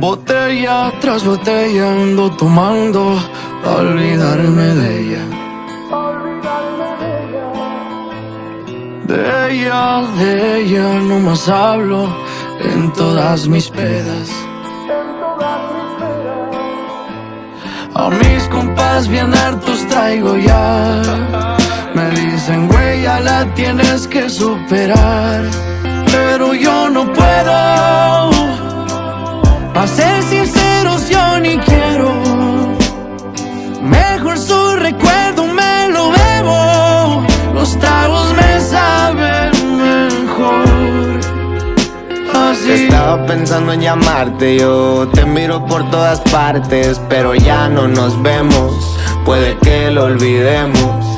Botella tras botella ando tomando olvidarme de ella. De ella, de ella no más hablo en todas mis pedas. A mis compas bien hartos traigo ya. Me dicen, güey, ya la tienes que superar. Pero yo no puedo. A ser sinceros, yo ni quiero. Mejor su recuerdo me lo bebo. Los tragos me saben mejor. Así. Estaba pensando en llamarte, yo te miro por todas partes, pero ya no nos vemos, puede que lo olvidemos.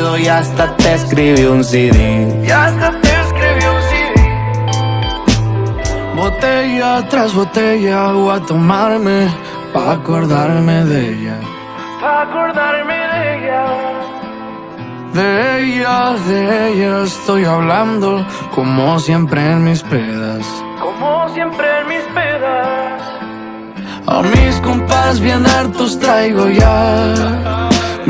y hasta te escribí un CD. Y hasta te escribí un CD. Botella tras botella voy a tomarme pa' acordarme de ella. Pa' acordarme de ella. De ella, de ella estoy hablando como siempre en mis pedas. Como siempre en mis pedas. A mis compas bien hartos traigo ya.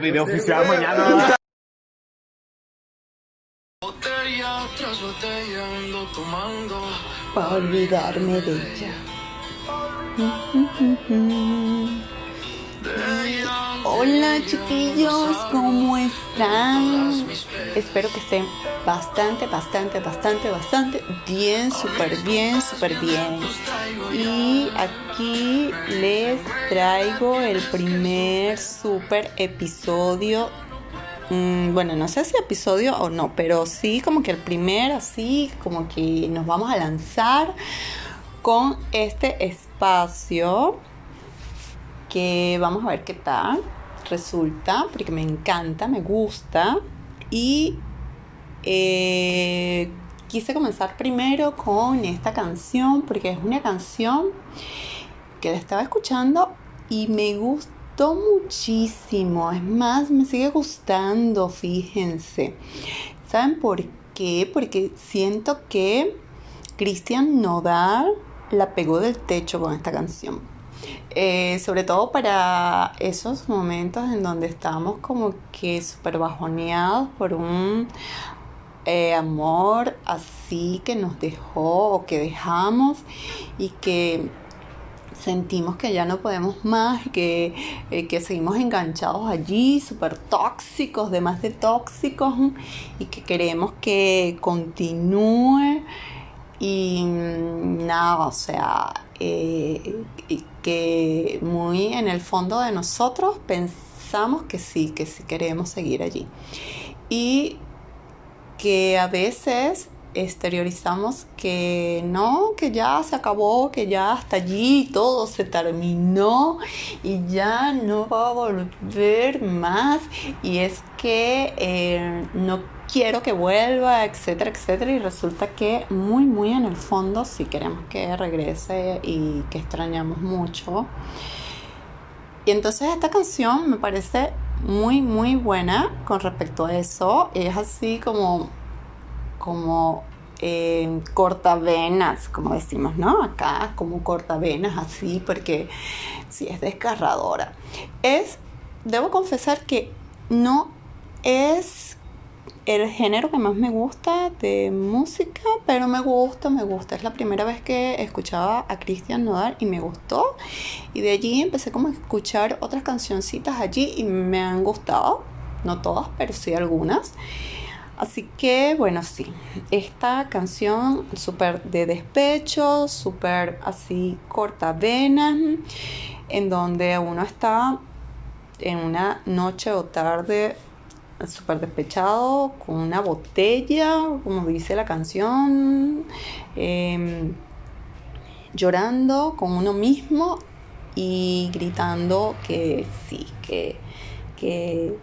Video oficial mañana. Botella tras botella ando tomando. para olvidarme de ella. Hola chiquillos, ¿cómo están? Espero que estén bastante, bastante, bastante, bastante bien, súper bien, súper bien. Y aquí les traigo el primer súper episodio. Mm, bueno, no sé si episodio o no, pero sí como que el primer, así como que nos vamos a lanzar con este espacio que vamos a ver qué tal resulta, porque me encanta, me gusta. Y eh, quise comenzar primero con esta canción porque es una canción que la estaba escuchando y me gusta muchísimo. Es más, me sigue gustando, fíjense. ¿Saben por qué? Porque siento que Cristian Nodal la pegó del techo con esta canción. Eh, sobre todo para esos momentos en donde estamos como que súper bajoneados por un eh, amor así que nos dejó o que dejamos y que sentimos que ya no podemos más, que, eh, que seguimos enganchados allí, súper tóxicos, de más de tóxicos, y que queremos que continúe. Y nada, o sea, eh, que muy en el fondo de nosotros pensamos que sí, que sí queremos seguir allí. Y que a veces exteriorizamos que no, que ya se acabó, que ya hasta allí todo se terminó y ya no va a volver más y es que eh, no quiero que vuelva, etcétera, etcétera y resulta que muy, muy en el fondo sí queremos que regrese y que extrañamos mucho. Y entonces esta canción me parece muy, muy buena con respecto a eso. Es así como como eh, cortavenas, como decimos, ¿no? Acá como cortavenas así, porque sí es desgarradora. Es, debo confesar que no es el género que más me gusta de música, pero me gusta, me gusta. Es la primera vez que escuchaba a Cristian Nodal y me gustó. Y de allí empecé como a escuchar otras cancioncitas allí y me han gustado. No todas, pero sí algunas. Así que, bueno, sí, esta canción súper de despecho, súper así corta vena, en donde uno está en una noche o tarde súper despechado, con una botella, como dice la canción, em, llorando con uno mismo y gritando que sí, que, que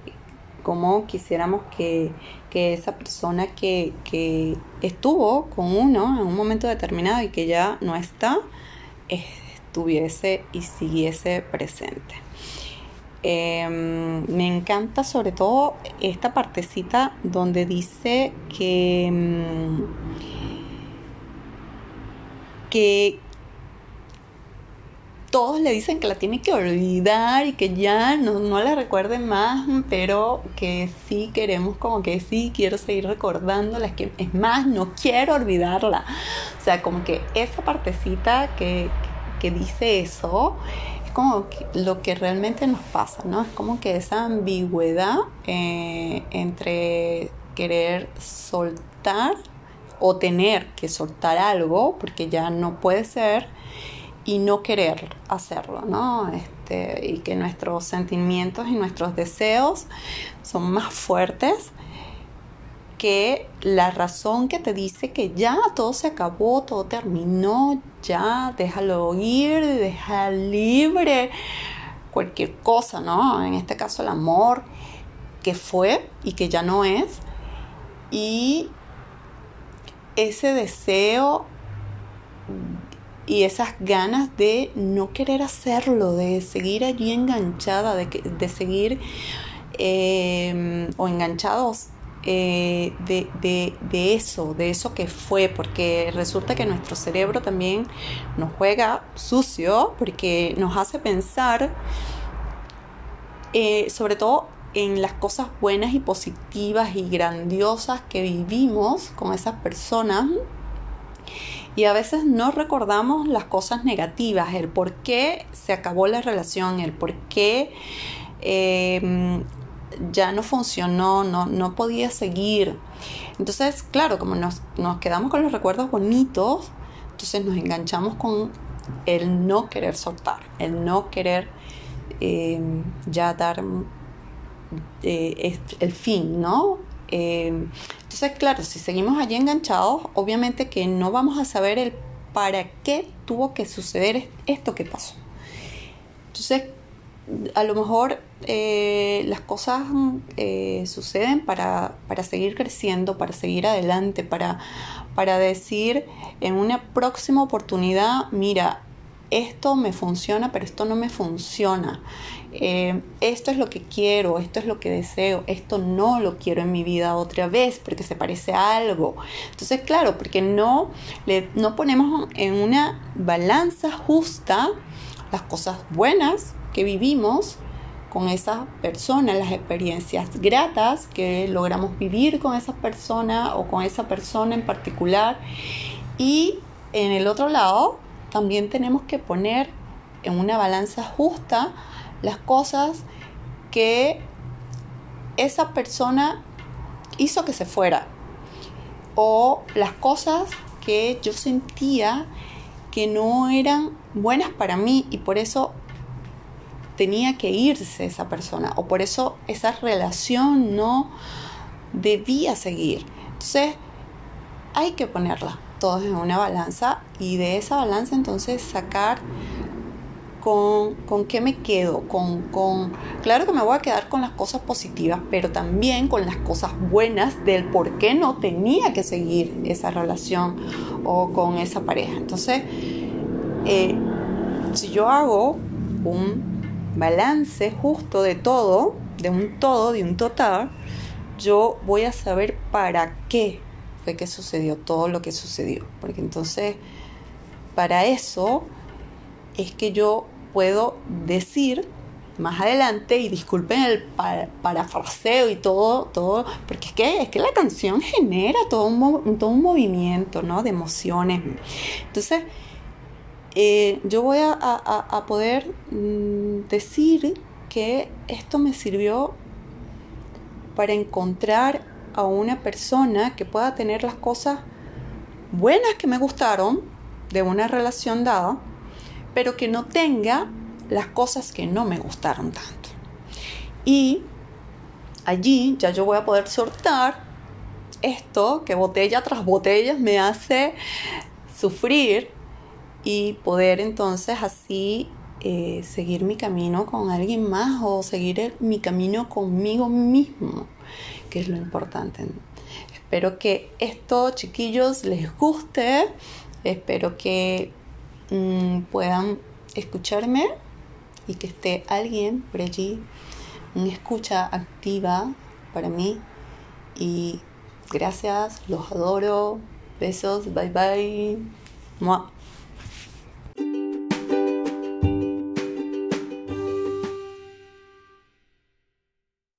como quisiéramos que que esa persona que, estuvo con uno en un momento determinado y que ya no está, estuviese y siguiese presente. Em, me encanta sobre todo esta partecita donde dice que, em, que, todos le dicen que la tiene que olvidar y que ya no, no la recuerden más, pero que sí queremos como que sí quiero seguir recordándola, es que es más, no quiero olvidarla. O sea, como que esa partecita que, que dice eso es como lo que realmente nos pasa, ¿no? Es como que esa ambigüedad eh, entre querer soltar o tener que soltar algo, porque ya no puede ser, y no querer hacerlo, ¿no? Este, y que nuestros sentimientos y nuestros deseos son más fuertes que la razón que te dice que ya todo se acabó, todo terminó, ya déjalo ir, deja libre cualquier cosa, ¿no? En este caso el amor que fue y que ya no es. Y ese deseo y esas ganas de no querer hacerlo, de seguir allí enganchada, de, de seguir em, o enganchados eh, de, de, eso, de eso que fue, porque resulta que nuestro cerebro también nos juega sucio, porque nos hace pensar, eh, sobre todo en las cosas buenas y positivas y grandiosas que vivimos con esas personas y a veces no recordamos las cosas negativas, el por qué se acabó la relación, el por qué em, ya no funcionó, no, no podía seguir. Entonces, claro, como nos, quedamos con los recuerdos bonitos, entonces nos enganchamos con el no querer soltar, el no querer em, ya dar eh, el fin, ¿no? Em, entonces, claro, si seguimos allí enganchados, obviamente que no vamos a saber el para qué tuvo que suceder esto que pasó. Entonces, a lo mejor eh, las cosas eh, suceden para, para, seguir creciendo, para seguir adelante, para, para decir en una próxima oportunidad, mira, esto me funciona, pero esto no me funciona. Eh, esto es lo que quiero, esto es lo que deseo, esto no lo quiero en mi vida otra vez porque se parece a algo. Entonces, claro, porque no, le, no ponemos en una balanza justa las cosas buenas que vivimos con esa persona, las experiencias gratas que logramos vivir con esa persona o con esa persona en particular. Y en el otro lado, también tenemos que poner en una balanza justa las cosas que esa persona hizo que se fuera o las cosas que yo sentía que no eran buenas para mí y por eso tenía que irse esa persona o por eso esa relación no debía seguir. Entonces hay que ponerla todos en una balanza y de esa balanza entonces sacar con, con qué me quedo, con, con, claro que me voy a quedar con las cosas positivas, pero también con las cosas buenas del por qué no tenía que seguir esa relación o con esa pareja. Entonces, eh, si yo hago un balance justo de todo, de un todo, de un total, yo voy a saber para qué fue que sucedió todo lo que sucedió. Porque entonces, para eso es que yo puedo decir más adelante, y disculpen el parafraseo y todo, todo, porque es que, es que la canción genera todo un, todo un movimiento, ¿no? De emociones. Entonces, eh, yo voy a, poder mm, decir que esto me sirvió para encontrar a una persona que pueda tener las cosas buenas que me gustaron de una relación dada, pero que no tenga las cosas que no me gustaron tanto. Y allí ya yo voy a poder soltar esto que botella tras botella me hace sufrir y poder entonces así eh, seguir mi camino con alguien más o seguir mi camino conmigo mismo, que es lo importante. Espero que esto, chiquillos, les guste. Espero que Mm, puedan escucharme y que esté alguien por allí, una escucha activa para mí. Y gracias, los adoro. Besos, bye bye.